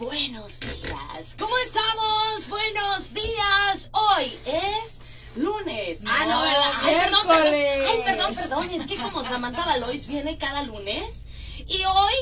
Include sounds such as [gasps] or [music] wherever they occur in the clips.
Buenos días. ¿Cómo estamos? Buenos días. Hoy es lunes. ah, no, ¿verdad? Ay, perdón, perdón. Ay, perdón, perdón. Es que como Samantha Valois viene cada lunes y hoy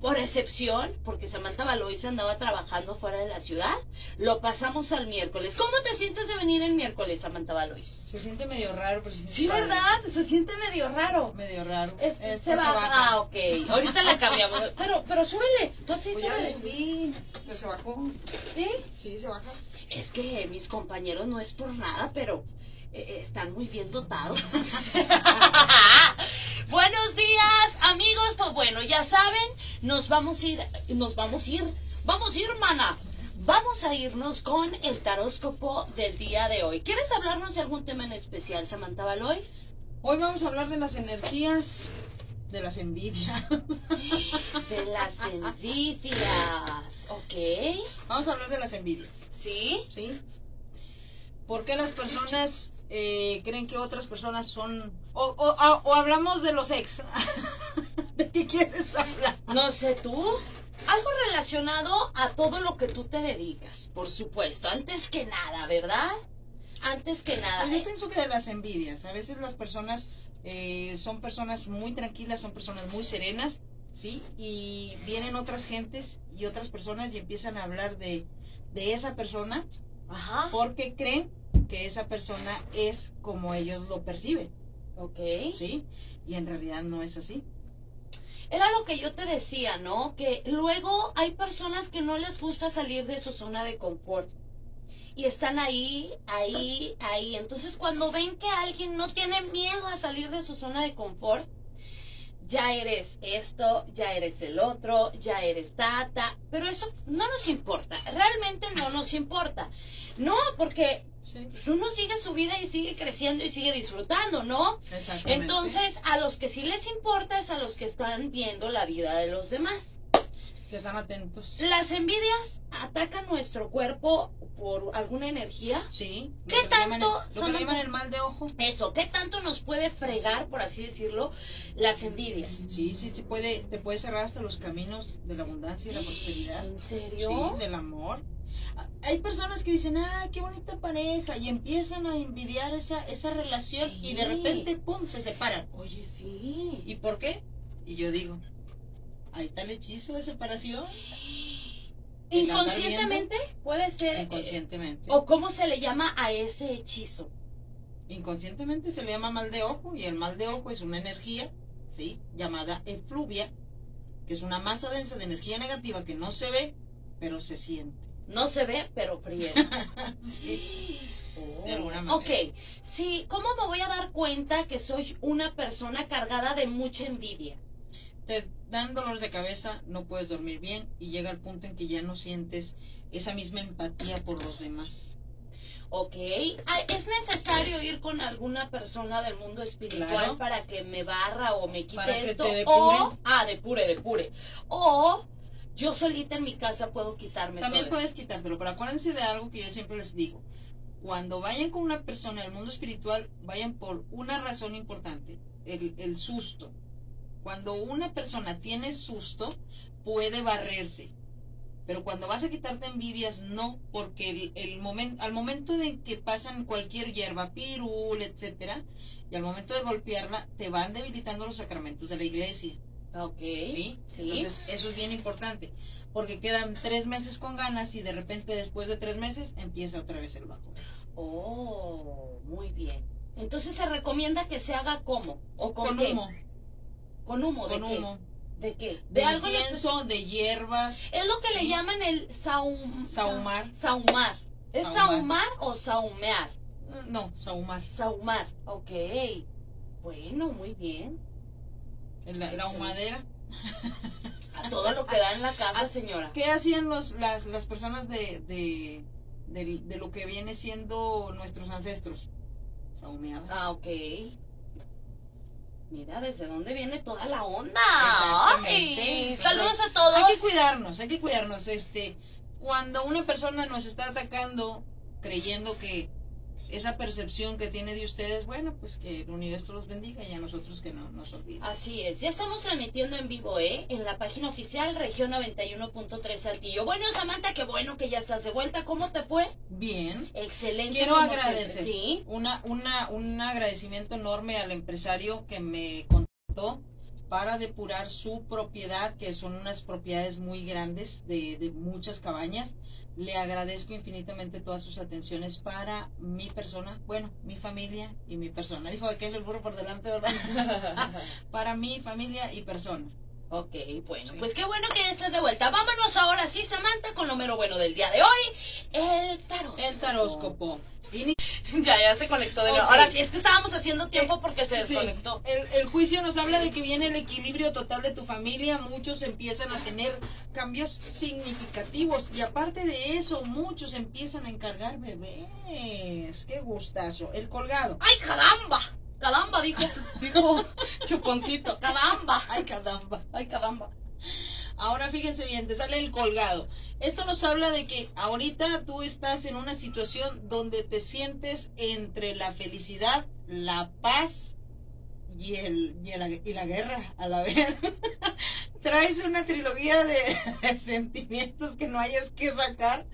por excepción, porque Samantha Valois andaba trabajando fuera de la ciudad, lo pasamos al miércoles. ¿Cómo te sientes de venir el miércoles, Samantha Valois? Se siente medio raro, pero Sí, ¿verdad? Se siente medio raro. Medio raro. Este, se, baja. Ah, ok. Ahorita le cambiamos. [laughs] Pero, pero suele. Tú así pues suele. Ya subí, pero se bajó. ¿Sí? Sí, se baja. Es que mis compañeros no es por nada, pero eh, están muy bien dotados. [laughs] Buenos días, amigos. Pues bueno, ya saben, nos vamos a ir, nos vamos a ir, vamos a ir, mana. Vamos a irnos con el taróscopo del día de hoy. ¿Quieres hablarnos de algún tema en especial, Samantha Valois? Hoy vamos a hablar de las energías de las envidias. [laughs] De las envidias, ¿ok? Vamos a hablar de las envidias. ¿Sí? ¿Sí? ¿Por qué las personas eh, creen que otras personas son... O, o, o hablamos de los ex. [laughs] ¿De qué quieres hablar? No sé tú. Algo relacionado a todo lo que tú te dedicas, por supuesto. Antes que nada, ¿verdad? Antes que nada. Yo pienso que de las envidias. A veces las personas eh, son personas muy tranquilas, son personas muy serenas, ¿sí? Y vienen otras gentes y otras personas y empiezan a hablar de, de esa persona Ajá. porque creen que esa persona es como ellos lo perciben, Ok. ¿sí? Y en realidad no es así. Era lo que yo te decía, ¿no? Que luego hay personas que no les gusta salir de su zona de confort. Y están ahí, ahí, ahí. Entonces cuando ven que alguien no tiene miedo a salir de su zona de confort, ya eres esto, ya eres el otro, ya eres tata. Pero eso no nos importa. Realmente no nos importa. No, porque Sí. pues, uno sigue su vida y sigue creciendo y sigue disfrutando, ¿no? Exactamente. Entonces, a los que sí les importa es a los que están viendo la vida de los demás. que están atentos. Las envidias atacan nuestro cuerpo por alguna energía. Sí. ¿Qué lo que tanto el- Lo son llaman el mal de ojo. Eso, ¿qué tanto nos puede fregar, por así decirlo, las envidias? Sí, sí, sí puede, te puede cerrar hasta los caminos de la abundancia y la prosperidad. ¿En serio? Sí, del amor. Hay personas que dicen, ah, qué bonita pareja, y empiezan a envidiar esa, esa relación Sí. y de repente, pum, se separan. Oye, sí. ¿Y por qué? Y yo digo, ahí está el hechizo de separación. [gasps] Inconscientemente puede ser. eh, Inconscientemente. ¿O cómo se le llama a ese hechizo? Inconscientemente se le llama mal de ojo, y el mal de ojo es una energía, ¿sí? Llamada efluvia, que es una masa densa de energía negativa que no se ve, pero se siente. No se ve, pero friega. [laughs] Sí. Oh. De alguna manera. Ok, sí, ¿cómo me voy a dar cuenta que soy una persona cargada de mucha envidia? te dan dolores de cabeza, no puedes dormir bien y llega el punto en que ya no sientes esa misma empatía por los demás. Ok, Ah, ¿es necesario ir con alguna persona del mundo espiritual Claro. para que me barra o me quite Para que esto? te o, ah, depure, depure. O yo solita en mi casa puedo quitarme También todo puedes quitártelo, pero acuérdense de algo que yo siempre les digo. Cuando vayan con una persona del mundo espiritual, vayan por una razón importante, el, el susto. Cuando una persona tiene susto, puede barrerse. Pero cuando vas a quitarte envidias, no, porque el, el momento, al momento de que pasan cualquier hierba, pirul, etcétera, y al momento de golpearla, te van debilitando los sacramentos de la iglesia. Ok, ¿sí? sí. Entonces, eso es bien importante, porque quedan tres meses con ganas y de repente después de tres meses empieza otra vez el bajo. Oh, muy bien. Entonces se recomienda que se haga como o con, Con qué? humo, Con humo, ¿de con qué? humo, ¿De qué? de algo en incienso, de hierbas, Es lo que le llaman el saum, Sahumar. sa- Sahumar. ¿Es sahumar o sahumear? no, sahumar, Sahumar, ok. Bueno, muy bien. La, la ahumadera. A todo lo que da en la casa, señora. ¿Qué hacían los, las, las personas de, de, de, de lo que viene siendo nuestros ancestros? Sahumeaban. Ah, ok. Mira, ¿desde dónde viene toda la onda? Exactamente. Ay, saludos a todos. Hay que cuidarnos, hay que cuidarnos. Este, cuando una persona nos está atacando creyendo que esa percepción que tiene de ustedes, bueno, pues que el universo los bendiga y a nosotros que no nos olviden. Así es, ya estamos transmitiendo en vivo, ¿eh? En la página oficial Región 91.3 Saltillo. Bueno, Samantha, qué bueno que ya estás de vuelta. ¿Cómo te fue? Bien. Excelente. Quiero agradecer. Sí. una, una, un agradecimiento enorme al empresario que me contactó para depurar su propiedad, que son unas propiedades muy grandes de, de muchas cabañas. Le agradezco infinitamente todas sus atenciones para mi persona, bueno, mi familia y mi persona. Dijo aquel el burro por delante, ¿verdad? [laughs] [laughs] para mi familia y persona. Ok, bueno, pues qué bueno que ya estás de vuelta. Vámonos ahora sí, Samantha, con lo mero bueno del día de hoy, el tarot. El taróscopo. [laughs] Ya, ya se conectó de nuevo. Ahora sí, es que estábamos haciendo tiempo porque se Sí, desconectó. El, el juicio nos habla de que viene el equilibrio total de tu familia, muchos empiezan a tener cambios significativos y aparte de eso, muchos empiezan a encargar bebés. Qué gustazo. El colgado. ¡Ay, caramba! Caramba, dijo, dijo Chuponcito. Caramba. Ay, caramba. Ay, caramba. Ahora fíjense bien, te sale el colgado. Esto nos habla de que ahorita tú estás en una situación donde te sientes entre la felicidad, la paz y, el, y, y la guerra a la vez. [laughs] Traes una trilogía [laughs] de, sentimientos que no hayas que sacar.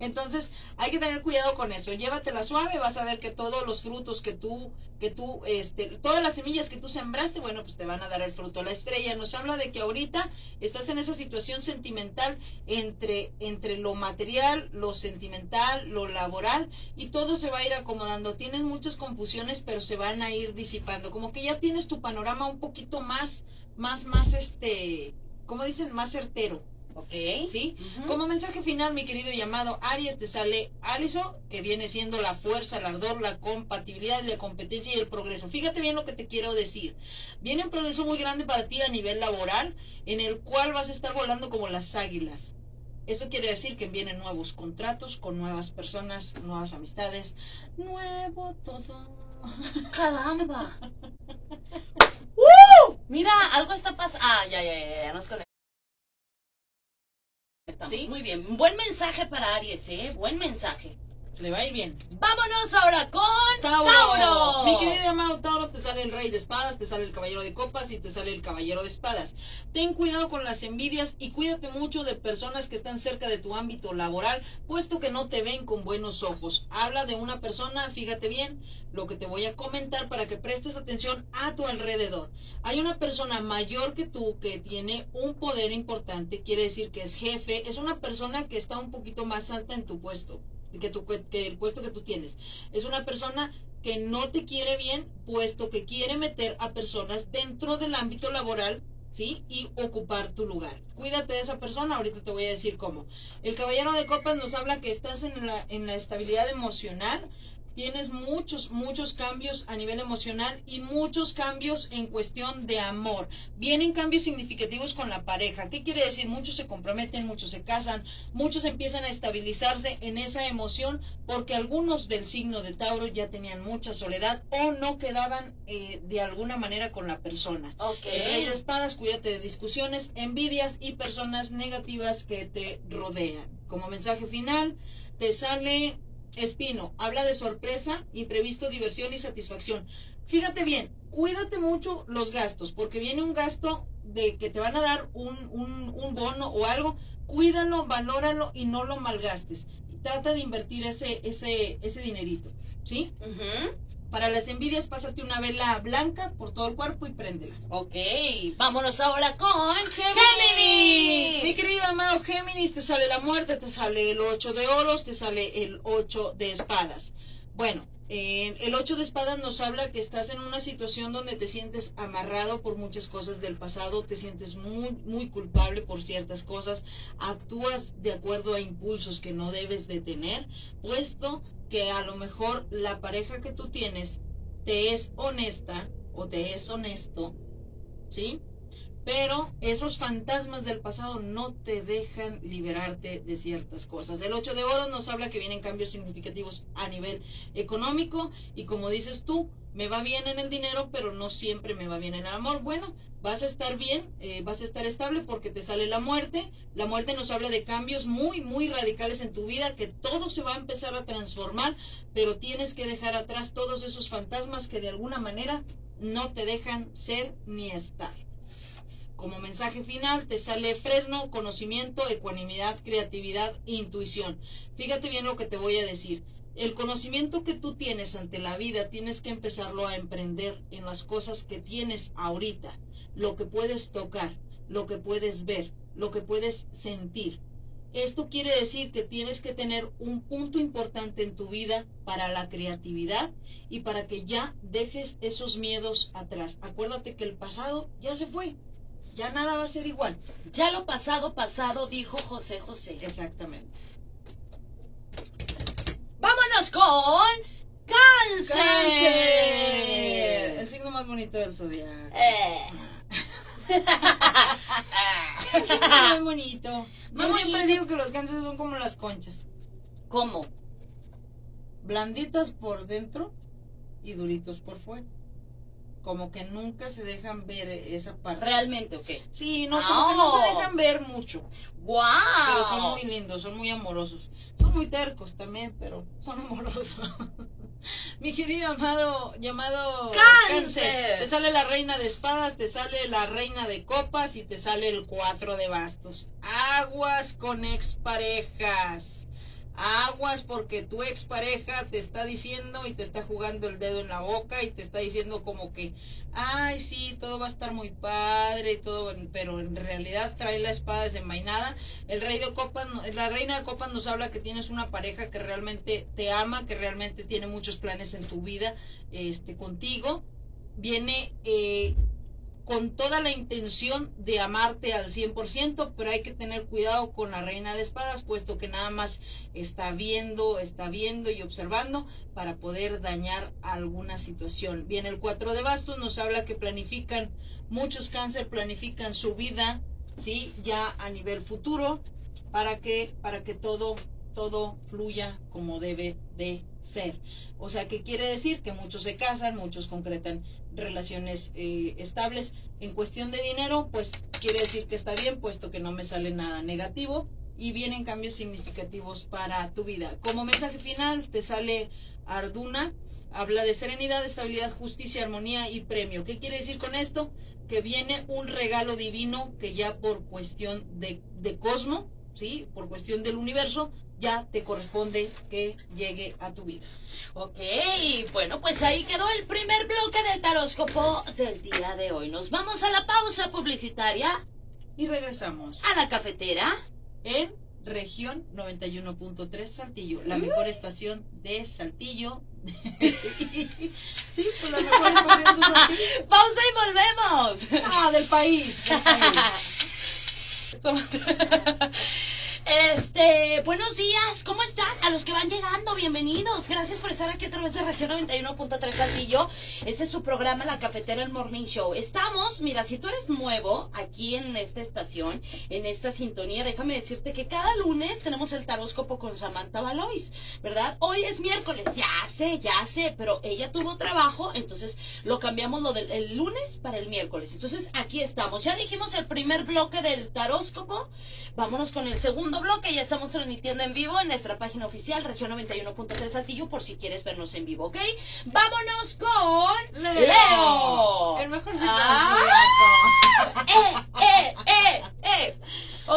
Entonces hay que tener cuidado con eso. Llévatela suave, vas a ver que todos los frutos que tú, que tú, este, todas las semillas que tú sembraste, bueno, pues te van a dar el fruto. La estrella nos habla de que ahorita estás en esa situación sentimental entre, entre lo material, lo sentimental, lo laboral y todo se va a ir acomodando. Tienes muchas confusiones, pero se van a ir disipando. Como que ya tienes tu panorama un poquito más, más, más, este, como dicen, más certero. Ok. ¿Sí? Como mensaje final, mi querido llamado Aries, te sale Aliso, que viene siendo la fuerza, el ardor, la compatibilidad, la competencia y el progreso. Fíjate bien lo que te quiero decir. Viene un progreso muy grande para ti a nivel laboral, en el cual vas a estar volando como las águilas. Esto quiere decir que vienen nuevos contratos con nuevas personas, nuevas amistades, nuevo todo. Caramba. [laughs] Mira, algo está pasando. Ah, ya, ya, ya, ya, nos conectamos. ¿Sí? Muy bien. Buen mensaje para Aries, ¿eh? Buen mensaje. Le va a ir bien. Vámonos ahora con Tauro. Tauro. Mi querido amado Tauro, te sale el rey de espadas, te sale el caballero de copas y te sale el caballero de espadas. Ten cuidado con las envidias y cuídate mucho de personas que están cerca de tu ámbito laboral, puesto que no te ven con buenos ojos. Habla de una persona, fíjate bien lo que te voy a comentar para que prestes atención a tu alrededor. Hay una persona mayor que tú que tiene un poder importante, quiere decir que es jefe, es una persona que está un poquito más alta en tu puesto que, tu, que el puesto que tú tienes. Es una persona que no te quiere bien, puesto que quiere meter a personas dentro del ámbito laboral, ¿sí? Y ocupar tu lugar. Cuídate de esa persona, ahorita te voy a decir cómo. El caballero de copas nos habla que estás en la, en la estabilidad emocional, tienes muchos, muchos cambios a nivel emocional y muchos cambios en cuestión de amor. Vienen cambios significativos con la pareja. ¿Qué quiere decir? Muchos se comprometen, muchos se casan, muchos empiezan a estabilizarse en esa emoción porque algunos del signo de Tauro ya tenían mucha soledad o no quedaban eh, de alguna manera con la persona. El rey de espadas, cuídate de discusiones, envidias y personas negativas que te rodean. Como mensaje final, te sale Espino, habla de sorpresa, imprevisto, diversión y satisfacción. Fíjate bien, cuídate mucho los gastos, porque viene un gasto de que te van a dar un, un, un bono o algo, cuídalo, valóralo y no lo malgastes. Trata de invertir ese, ese, ese dinerito, ¿sí? Para las envidias, pásate una vela blanca por todo el cuerpo y préndela. Ok. Vámonos ahora con Géminis, mi querido amado Géminis, te sale la muerte, te sale el 8 de oros, te sale el 8 de espadas. Bueno, el 8 de espadas nos habla que estás en una situación donde te sientes amarrado por muchas cosas del pasado, te sientes muy, muy culpable por ciertas cosas, actúas de acuerdo a impulsos que no debes de tener, puesto que a lo mejor la pareja que tú tienes te es honesta o te es honesto, ¿sí? Pero esos fantasmas del pasado no te dejan liberarte de ciertas cosas. El 8 de oro nos habla que vienen cambios significativos a nivel económico y como dices tú, me va bien en el dinero, pero no siempre me va bien en el amor. Bueno, vas a estar bien, eh, vas a estar estable porque te sale la muerte. La muerte nos habla de cambios muy, muy radicales en tu vida, que todo se va a empezar a transformar, pero tienes que dejar atrás todos esos fantasmas que de alguna manera no te dejan ser ni estar. Como mensaje final te sale Fresno, conocimiento, ecuanimidad, creatividad, intuición. Fíjate bien lo que te voy a decir. El conocimiento que tú tienes ante la vida tienes que empezarlo a emprender en las cosas que tienes ahorita, lo que puedes tocar, lo que puedes ver, lo que puedes sentir. Esto quiere decir que tienes que tener un punto importante en tu vida para la creatividad y para que ya dejes esos miedos atrás. Acuérdate que el pasado ya se fue ya nada va a ser igual. Ya lo pasado, pasado, dijo José José. Exactamente. Vámonos con cáncer. Cáncer. El signo más bonito del zodiaco. Eh. [laughs] El signo más bonito. Yo Muy siempre digo que los cánceres son como las conchas. ¿Cómo? Blanditas por dentro y duritos por fuera. Como que nunca se dejan ver esa parte. ¿Realmente o qué? Sí, no, como que no se dejan ver mucho. ¡Wow! Pero son muy lindos, son muy amorosos. Son muy tercos también, pero son amorosos. [laughs] Mi querido amado, llamado ¡Cáncer! Te sale la reina de espadas, te sale la reina de copas y te sale el cuatro de bastos. Aguas con exparejas. Aguas porque tu expareja te está diciendo y te está jugando el dedo en la boca y te está diciendo como que, ay, sí, todo va a estar muy padre todo, pero en realidad trae la espada desenvainada. El rey de copas, la reina de copas nos habla que tienes una pareja que realmente te ama, que realmente tiene muchos planes en tu vida, este, contigo. Viene eh, con toda la intención de amarte al 100%, pero hay que tener cuidado con la reina de espadas, puesto que nada más está viendo, está viendo y observando para poder dañar alguna situación. Bien, el 4 de bastos nos habla que planifican, muchos cáncer planifican su vida, ¿sí? Ya a nivel futuro, para que, para que todo, todo fluya como debe de ser. O sea, que quiere decir que muchos se casan, muchos concretan relaciones eh, estables. En cuestión de dinero, pues quiere decir que está bien, puesto que no me sale nada negativo y vienen cambios significativos para tu vida. Como mensaje final, te sale Arduna, habla de serenidad, estabilidad, justicia, armonía y premio. ¿Qué quiere decir con esto? Que viene un regalo divino que ya por cuestión de, de cosmo, ¿sí? Por cuestión del universo, ya te corresponde que llegue a tu vida. Ok, bueno, pues ahí quedó el primer bloque del taróscopo del día de hoy. Nos vamos a la pausa publicitaria, Y regresamos a la cafetera. en región 91.3 Saltillo, la mejor estación de Saltillo. [laughs] sí, pues la mejor estación de Saltillo. Pausa y volvemos. Ah, del país. del país. [laughs] Este, buenos días, ¿cómo están? A los que van llegando, bienvenidos. Gracias por estar aquí a través de Región 91.3 Saltillo. Este es su programa La Cafetera El Morning Show. Estamos, mira, si tú eres nuevo aquí en esta estación, en esta sintonía, déjame decirte que cada lunes tenemos el taróscopo con Samantha Valois, ¿verdad? Hoy es miércoles, ya sé, ya sé, pero ella tuvo trabajo, entonces lo cambiamos lo del el lunes para el miércoles. Entonces aquí estamos. Ya dijimos el primer bloque del taróscopo. Vámonos con el segundo bloque. Ya estamos transmitiendo en vivo en nuestra página oficial, región 91.3 Saltillo, por si quieres vernos en vivo, ¿ok? Vámonos con Leo. El mejor Ah. [laughs] ¡Eh, eh, eh, eh!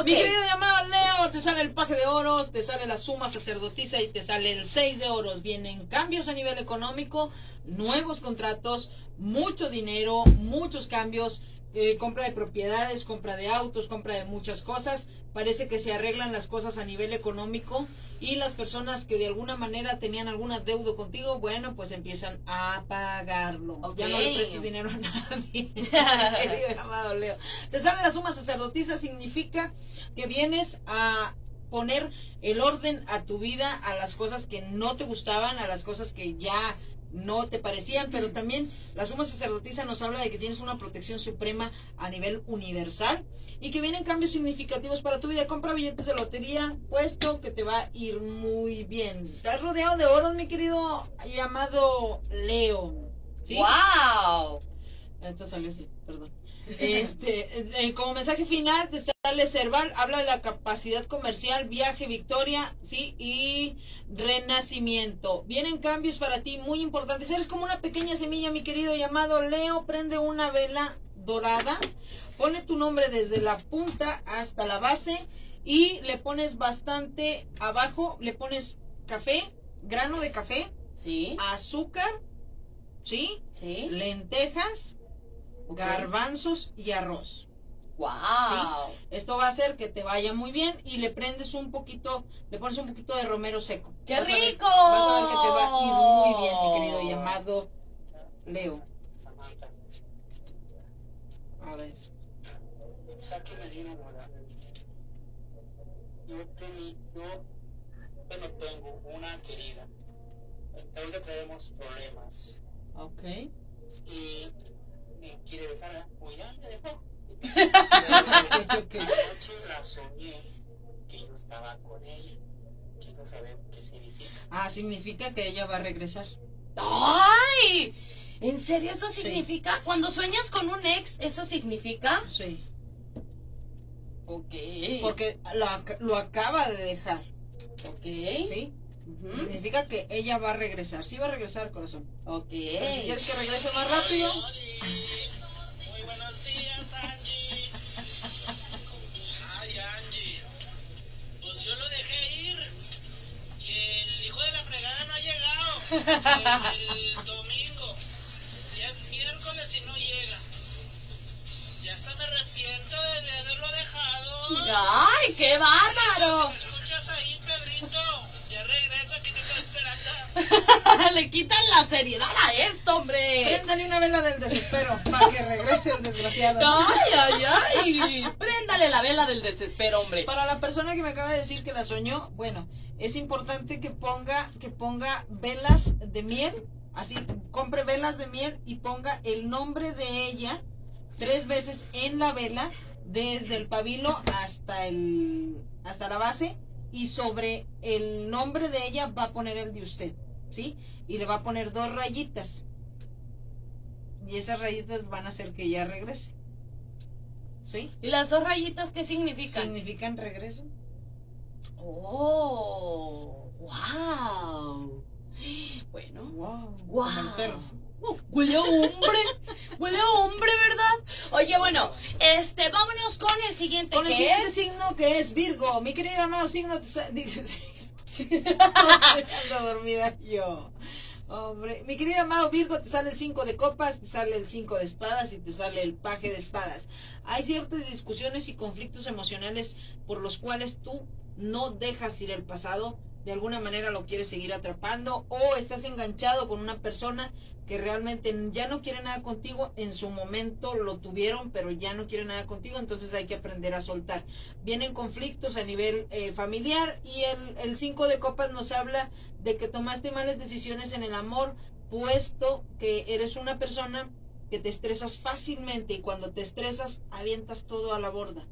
Mi querido llamado Leo, te sale el paje de oros, te sale la suma sacerdotisa y te sale el 6 de oros. Vienen cambios a nivel económico, nuevos contratos, mucho dinero, muchos cambios, eh, compra de propiedades, compra de autos, compra de muchas cosas. Parece que se arreglan las cosas a nivel económico y las personas que de alguna manera tenían algún adeudo contigo, bueno, pues empiezan a pagarlo. Ya no le prestes dinero a nadie. [laughs] [laughs] Leo. Te sale la suma sacerdotisa, significa que vienes a poner el orden a tu vida, a las cosas que no te gustaban, a las cosas que ya no te parecían, pero también la suma sacerdotisa nos habla de que tienes una protección suprema a nivel universal y que vienen cambios significativos para tu vida. Compra billetes de lotería, puesto que te va a ir muy bien. Estás rodeado de oros, mi querido llamado Leo. ¿Sí? ¡Wow! Esto salió así, perdón. Este, eh, como mensaje final, te sale Cerval, habla de la capacidad comercial, viaje, victoria, sí, y renacimiento. Vienen cambios para ti muy importantes. Eres como una pequeña semilla, mi querido llamado Leo. Prende una vela dorada, pone tu nombre desde la punta hasta la base y le pones bastante abajo, le pones café, grano de café, Sí. azúcar, sí, Sí. lentejas, Garbanzos y arroz. ¡Wow! Esto va a hacer que te vaya muy bien y le prendes un poquito, le pones un poquito de romero seco. ¡Qué Vas a ver- rico! vas a ver que te va a ir muy bien, mi querido llamado Leo. Samantha, A ver. Yo, tení, yo, bueno, tengo una querida. Entonces tenemos problemas. Ok. Y me quiere dejar, pues ya me dejó. Ok. Anoche la soñé que yo estaba con ella. Quiero saber qué significa. Ah, significa que ella va a regresar. ¡Ay! ¿En serio eso Sí. significa? Cuando sueñas con un ex, ¿eso significa? Sí. Ok. Porque lo, lo acaba de dejar. Ok. ¿Sí? Significa que ella va a regresar. Sí va a regresar, corazón. Ok. Pero si quieres que regrese más rápido. Muy buenos días, Angie. Ay, Angie. Pues yo lo dejé ir. Y el hijo de la fregada no ha llegado. El [laughs] domingo. Ya es miércoles y no llega. Ya hasta me arrepiento de haberlo dejado. ¡Ay, qué bárbaro! ¿Me escuchas ahí, Pedrito? Ya regreso, aquí te estoy esperando. [laughs] Le quitan la seriedad a esto, hombre. Préndale una vela del desespero para que regrese el desgraciado. [laughs] Ay, ay, ay. Préndale la vela del desespero, hombre. Para la persona que me acaba de decir que la soñó, bueno, es importante que ponga, que ponga velas de miel, así, compre velas de miel y ponga el nombre de ella tres veces en la vela, desde el pabilo hasta el, hasta la base, y sobre el nombre de ella va a poner el de usted, ¿sí? Y le va a poner dos rayitas. Y esas rayitas van a hacer que ella regrese. ¿Sí? ¿Y las dos rayitas qué significan? ¿Significan regreso? Oh, wow. [gasps] Bueno, Wow. wow. Uh, huele a hombre, huele a hombre, ¿verdad? Oye, bueno, este, vámonos con el siguiente, Con el siguiente es... signo que es Virgo. Mi querido amado signo. [laughs] [laughs] Ando dormida yo. Hombre, mi querido amado Virgo, te sale el 5 de copas, te sale el 5 de espadas y te sale el paje de espadas. Hay ciertas discusiones y conflictos emocionales por los cuales tú no dejas ir el pasado, de alguna manera lo quieres seguir atrapando o estás enganchado con una persona que realmente ya no quiere nada contigo, en su momento lo tuvieron, pero ya no quiere nada contigo, entonces hay que aprender a soltar. Vienen conflictos a nivel eh, familiar y el, el cinco de copas nos habla de que tomaste malas decisiones en el amor, puesto que eres una persona que te estresas fácilmente y cuando te estresas avientas todo a la borda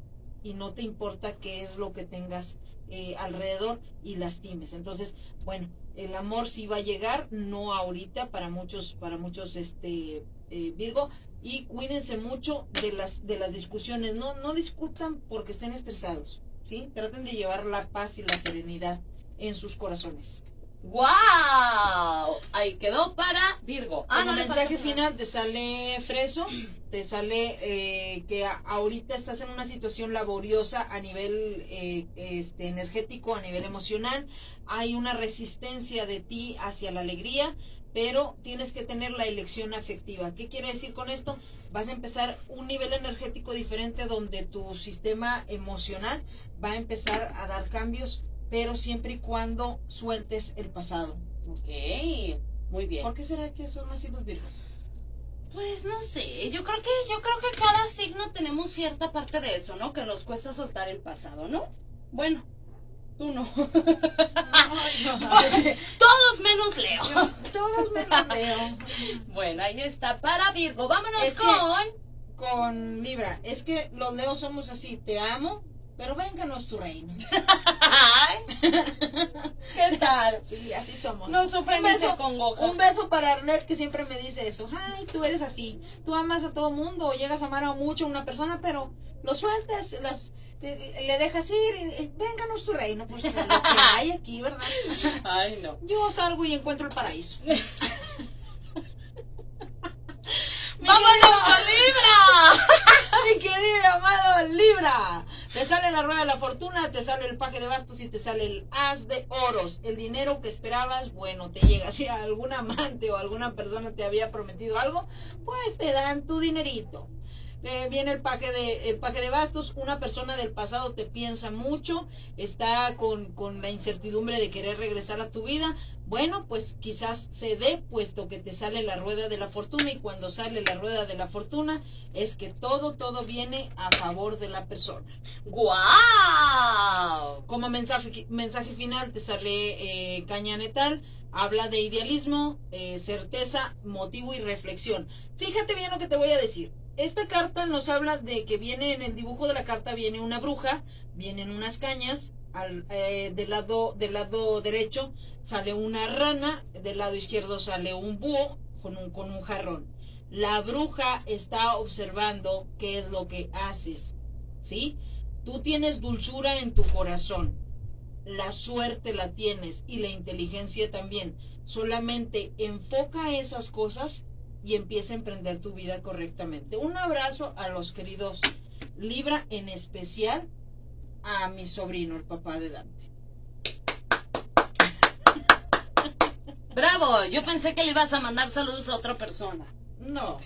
y no te importa qué es lo que tengas eh, alrededor y lastimes. Entonces, bueno, el amor sí va a llegar, no ahorita para muchos, para muchos este eh, Virgo, y cuídense mucho de las de las discusiones, no, no discutan porque estén estresados, ¿sí? Traten de llevar la paz y la serenidad en sus corazones. ¡Wow! Ahí quedó para Virgo. Ah, no, le mensaje final te sale Freso, te sale eh, que ahorita estás en una situación laboriosa a nivel eh, este, energético, a nivel emocional, hay una resistencia de ti hacia la alegría, pero tienes que tener la elección afectiva. ¿Qué quiere decir con esto? Vas a empezar un nivel energético diferente donde tu sistema emocional va a empezar a dar cambios, pero siempre y cuando sueltes el pasado. Ok, muy bien. ¿Por qué será que son así los virgos? Pues no sé, yo creo que yo creo que cada signo tenemos cierta parte de eso, ¿no? Que nos cuesta soltar el pasado, ¿no? Bueno, Tú no. [laughs] [laughs] Todos menos Leo. [laughs] Todos menos Leo. Bueno, ahí está. Para Virgo, vámonos Es que- con... Con Libra, es que los Leos somos así, te amo, pero vénganos tu reino. [laughs] ¿Qué tal? Sí, así somos. No sufren Un beso. Un beso para Arlet que siempre me dice eso. Ay, tú eres así. Tú amas a todo mundo o llegas a amar a mucho a una persona, pero lo sueltas, las, le dejas ir. y Vénganos tu reino. Pues lo que hay aquí, ¿verdad? Ay, no. Yo salgo y encuentro el paraíso. [laughs] ¡Vámonos Libra! [laughs] Mi querido amado Libra, te sale la rueda de la fortuna, te sale el paje de bastos y te sale el as de oros. El dinero que esperabas, bueno, te llega. Si algún amante o alguna persona te había prometido algo, pues te dan tu dinerito. Eh, viene el paje de el de bastos, una persona del pasado te piensa mucho, está con, con la incertidumbre de querer regresar a tu vida. Bueno, pues quizás se dé, puesto que te sale la rueda de la fortuna y cuando sale la rueda de la fortuna es que todo, todo viene a favor de la persona. ¡Guau! Como mensaje, mensaje final te sale eh, caña netal, habla de idealismo, eh, certeza, motivo y reflexión. Fíjate bien lo que te voy a decir. Esta carta nos habla de que viene en el dibujo de la carta viene una bruja, vienen unas cañas, al, eh, del lado del lado derecho sale una rana, del lado izquierdo sale un búho con un con un jarrón. La bruja está observando qué es lo que haces, ¿sí? Tú tienes dulzura en tu corazón. La suerte la tienes y la inteligencia también. Solamente enfoca esas cosas y empieza a emprender tu vida correctamente. Un abrazo a los queridos Libra, en especial a mi sobrino, el papá de Dante. Bravo, yo pensé que le ibas a mandar saludos a otra persona. No,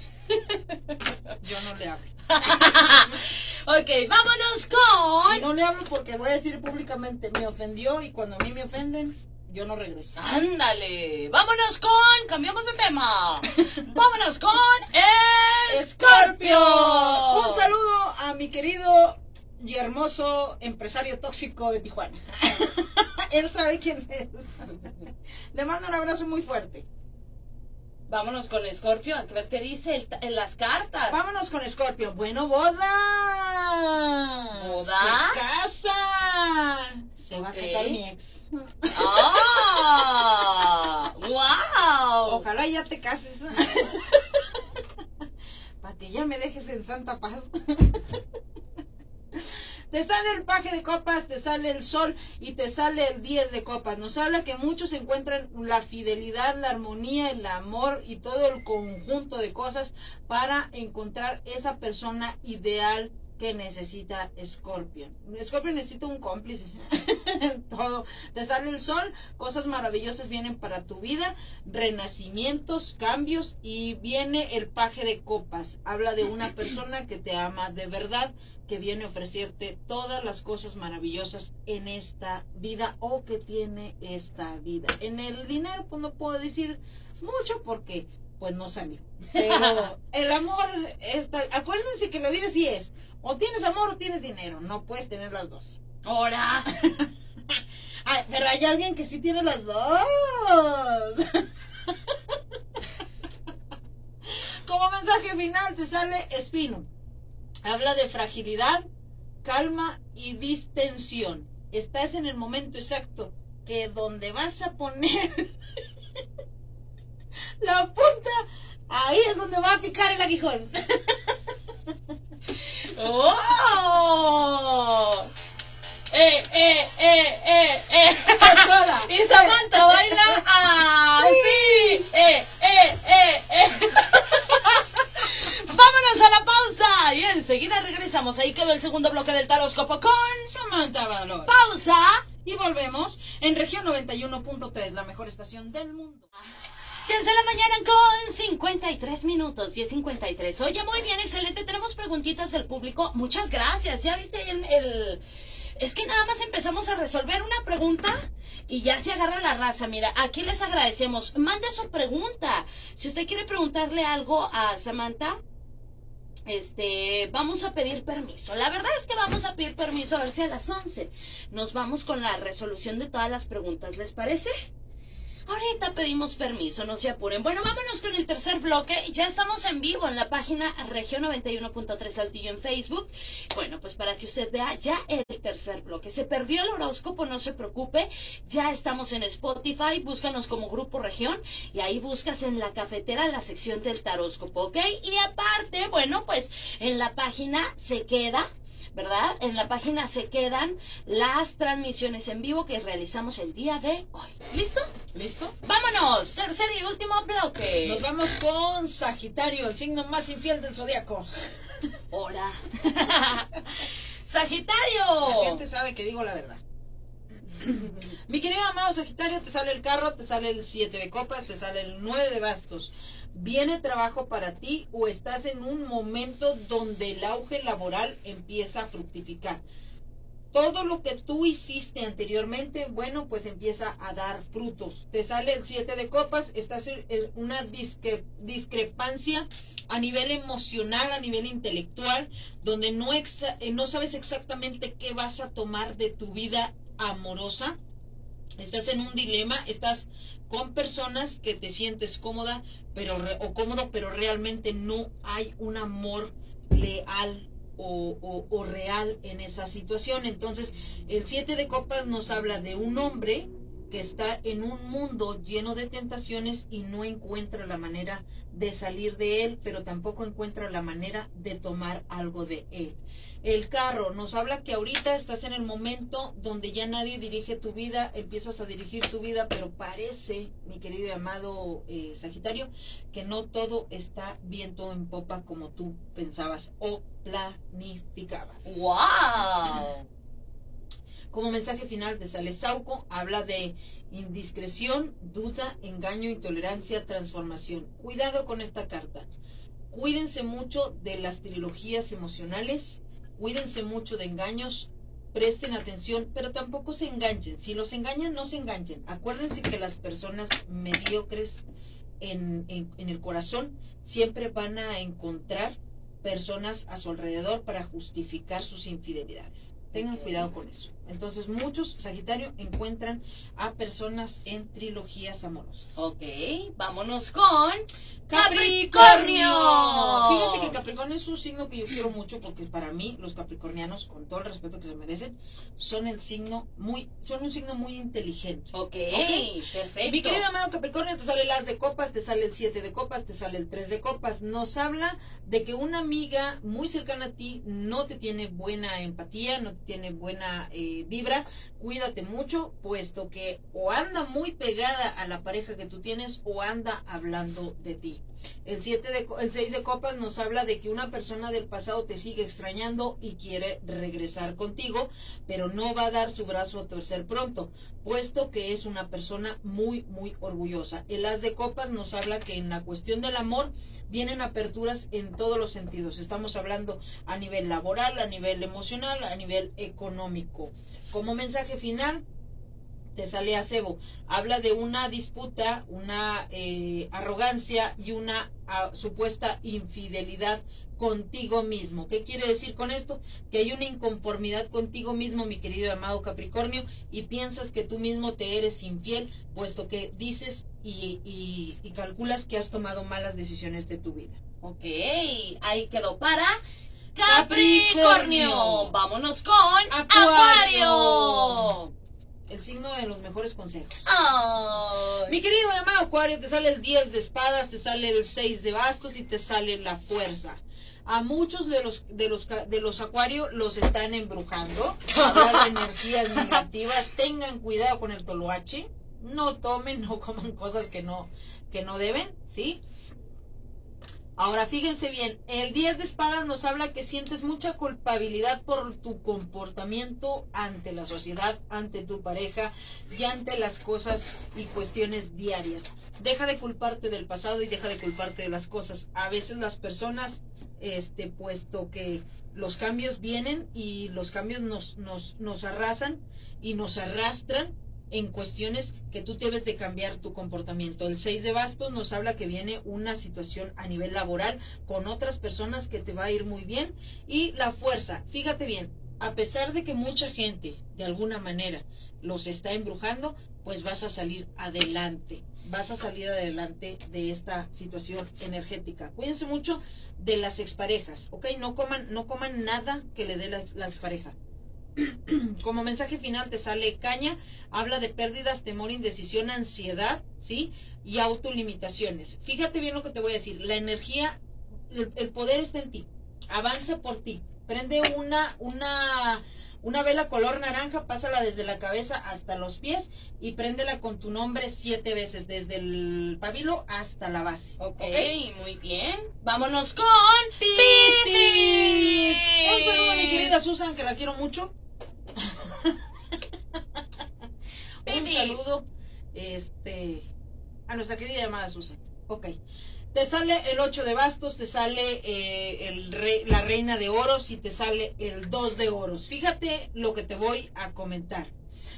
yo no le hablo. [laughs] ok, vámonos con... no le hablo porque voy a decir públicamente, me ofendió y cuando a mí me ofenden, yo no regreso. Ándale, vámonos con... Cambiamos de tema. [laughs] Vámonos con... Escorpio. Un saludo a mi querido y hermoso empresario tóxico de Tijuana. [laughs] Él sabe quién es. Le mando un abrazo muy fuerte. Vámonos con Escorpio, a ver qué dice el- en las cartas. Vámonos con Escorpio. Bueno, boda. ¿Boda? Se casa. Se va a casar mi ex. ¡Ah! ¡Wow! Ojalá ya te cases. Para que ya me dejes en santa paz. Te sale el paje de copas, te sale el sol y te sale el 10 de copas. Nos habla que muchos encuentran la fidelidad, la armonía, el amor y todo el conjunto de cosas para encontrar esa persona ideal que necesita Scorpion. Scorpion necesita un cómplice. [laughs] todo. Te sale el sol, cosas maravillosas vienen para tu vida, renacimientos, cambios y viene el paje de copas. Habla de una persona que te ama de verdad, que viene a ofrecerte todas las cosas maravillosas en esta vida o que tiene esta vida. En el dinero, pues no puedo decir mucho porque pues no salió. Pero [laughs] el amor está, acuérdense que la vida sí es, o tienes amor o tienes dinero, no puedes tener las dos. Ahora. [laughs] Ay, pero hay alguien que sí tiene las dos. [laughs] Como mensaje final te sale espino. Habla de fragilidad, calma y distensión. Estás en el momento exacto que donde vas a poner [laughs] la punta, ahí es donde va a picar el aguijón. [laughs] ¡Oh! ¡Eh, eh, eh, eh, eh! [laughs] Y Samantha baila así. ¡Eh, eh, eh, eh! Vámonos a la pausa y enseguida regresamos. Ahí quedó el segundo bloque del taróscopo con Samantha Valor. pausa. Y volvemos en región 91.3, la mejor estación del mundo. 10 de la mañana con 53 minutos, 10.53. Oye, muy bien, excelente. Tenemos preguntitas del público. Muchas gracias. ¿Ya viste el, el- Es que nada más empezamos a resolver una pregunta y ya se agarra la raza. Mira, aquí les agradecemos. Mande su pregunta. Si usted quiere preguntarle algo a Samantha, este, vamos a pedir permiso. La verdad es que vamos a pedir permiso a ver si a las 11 nos vamos con la resolución de todas las preguntas. ¿Les parece? Ahorita pedimos permiso, no se apuren. Bueno, vámonos con el tercer bloque. Ya estamos en vivo en la página Región 91.3 Saltillo en Facebook. Bueno, pues para que usted vea ya el tercer bloque. Se perdió el horóscopo, no se preocupe. Ya estamos en Spotify. Búscanos como Grupo Región y ahí buscas en la cafetera la sección del taróscopo, ¿ok? Y aparte, bueno, pues en la página se queda ¿verdad? En la página se quedan las transmisiones en vivo que realizamos el día de hoy. ¿Listo? ¿Listo? Vámonos, tercer y último bloque. Nos vamos con Sagitario, el signo más infiel del zodiaco. [laughs] Hola. [laughs] Sagitario. La gente sabe que digo la verdad. Mi querido amado Sagitario, te sale el carro, te sale el 7 de copas, te sale el 9 de bastos. ¿Viene trabajo para ti o estás en un momento donde el auge laboral empieza a fructificar? Todo lo que tú hiciste anteriormente, bueno, pues empieza a dar frutos. Te sale el 7 de copas, estás en una discrepancia a nivel emocional, a nivel intelectual, donde no, no sabes exactamente qué vas a tomar de tu vida amorosa. Estás en un dilema, estás con personas que te sientes cómoda pero o cómodo, pero realmente no hay un amor leal o, o, real en esa situación. Entonces, el siete de copas nos habla de un hombre que está en un mundo lleno de tentaciones y no encuentra la manera de salir de él, pero tampoco encuentra la manera de tomar algo de él. El carro nos habla que ahorita estás en el momento donde ya nadie dirige tu vida, empiezas a dirigir tu vida, pero parece, mi querido y amado eh, Sagitario, que no todo está viento en popa como tú pensabas o planificabas. ¡Wow! Como mensaje final de sale Sauco, habla de indiscreción, duda, engaño, intolerancia, transformación. Cuidado con esta carta. Cuídense mucho de las trilogías emocionales, cuídense mucho de engaños, presten atención, pero tampoco se enganchen. Si los engañan, no se enganchen. Acuérdense que las personas mediocres en, en, el corazón siempre van a encontrar personas a su alrededor para justificar sus infidelidades. Tengan cuidado con eso. Entonces, muchos Sagitario encuentran a personas en trilogías amorosas. Ok, vámonos con Capricornio. Fíjate que Capricornio es un signo que yo quiero mucho porque para mí los capricornianos, con todo el respeto que se merecen, son el signo muy, son un signo muy inteligente. Ok, perfecto. Mi querido amado Capricornio, te sale el as de copas, te sale el 7 de copas, te sale el 3 de copas. Nos habla de que una amiga muy cercana a ti no te tiene buena empatía, no te tiene buena eh, vibra. Cuídate mucho, puesto que o anda muy pegada a la pareja que tú tienes o anda hablando de ti. El, siete de, el 6 de copas nos habla de que una persona del pasado te sigue extrañando y quiere regresar contigo, pero no va a dar su brazo a torcer pronto, puesto que es una persona muy, muy orgullosa. El as de copas nos habla que en la cuestión del amor vienen aperturas en todos los sentidos. Estamos hablando a nivel laboral, a nivel emocional, a nivel económico. Como mensaje final, te sale a cebo. Habla de una disputa, una eh, arrogancia y una ah, supuesta infidelidad contigo mismo. ¿Qué quiere decir con esto? Que hay una inconformidad contigo mismo, mi querido amado Capricornio, y piensas que tú mismo te eres infiel, puesto que dices y, y calculas que has tomado malas decisiones de tu vida. Ok, ahí quedó para Capricornio. Vámonos con Acuario el signo de los mejores consejos. Mi querido amado Acuario, te sale el 10 de espadas, te sale el 6 de bastos y te sale la fuerza. A muchos de los de los de los acuarios los están embrujando. De [laughs] energías negativas. Tengan cuidado con el toloache. No tomen, no coman cosas que no que no deben, ¿sí? Ahora fíjense bien, el 10 de espadas nos habla que sientes mucha culpabilidad por tu comportamiento ante la sociedad, ante tu pareja y ante las cosas y cuestiones diarias. Deja de culparte del pasado y deja de culparte de las cosas. A veces las personas, este, puesto que los cambios vienen y los cambios nos, nos, nos arrasan y nos arrastran, en cuestiones que tú debes de cambiar tu comportamiento. El 6 de bastos nos habla que viene una situación a nivel laboral con otras personas que te va a ir muy bien. Y la fuerza, fíjate bien, a pesar de que mucha gente de alguna manera los está embrujando, pues vas a salir adelante, vas a salir adelante de esta situación energética. Cuídense mucho de las exparejas, ¿ok? No coman, no coman nada que le dé la, la expareja. [clears throat] Como mensaje final te sale caña, habla de pérdidas, temor, indecisión, ansiedad, ¿sí? Y autolimitaciones. Fíjate bien lo que te voy a decir, la energía, el, el poder está en ti, avanza por ti, prende una, una una vela color naranja, pásala desde la cabeza hasta los pies y préndela con tu nombre siete veces, desde el pabilo hasta la base. Ok, muy bien. Vámonos con Piscis. Un saludo a mi querida Susan, que la quiero mucho. Un saludo este, a nuestra querida llamada Susan. Ok. Te sale el 8 de bastos, te sale eh, el rey, la reina de oros y te sale el 2 de oros. Fíjate lo que te voy a comentar.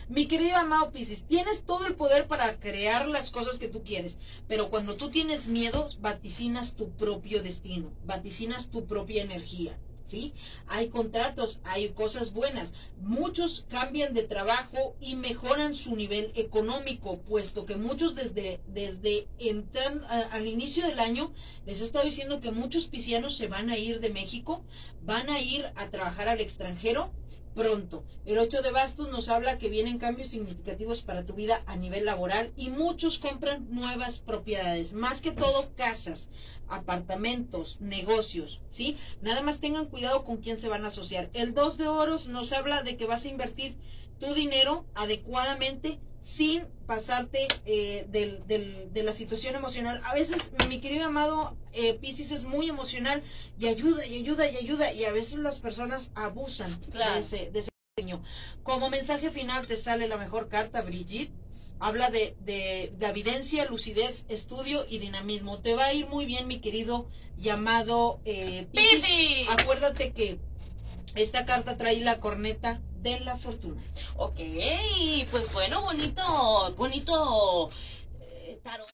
Mi querido amado Pisces, tienes todo el poder para crear las cosas que tú quieres, pero cuando tú tienes miedos, vaticinas tu propio destino, vaticinas tu propia energía. ¿Sí? Hay contratos, hay cosas buenas. Muchos cambian de trabajo y mejoran su nivel económico, puesto que muchos desde, desde entran al inicio del año les he estado diciendo que muchos piscianos se van a ir de México, van a ir a trabajar al extranjero pronto. El 8 de bastos nos habla que vienen cambios significativos para tu vida a nivel laboral y muchos compran nuevas propiedades, más que todo casas, apartamentos, negocios, ¿sí? Nada más tengan cuidado con quién se van a asociar. El 2 de oros nos habla de que vas a invertir tu dinero adecuadamente sin pasarte eh, del, del, de la situación emocional. A veces, mi querido amado eh, Pisces es muy emocional y ayuda y ayuda y ayuda y a veces las personas abusan de ese, de ese Como mensaje final te sale la mejor carta, Brigitte. Habla de, de, de evidencia, lucidez, estudio y dinamismo. Te va a ir muy bien, mi querido llamado eh, Pisces. Acuérdate que esta carta trae la corneta de la fortuna. Ok, pues bueno, bonito, bonito eh, tarot.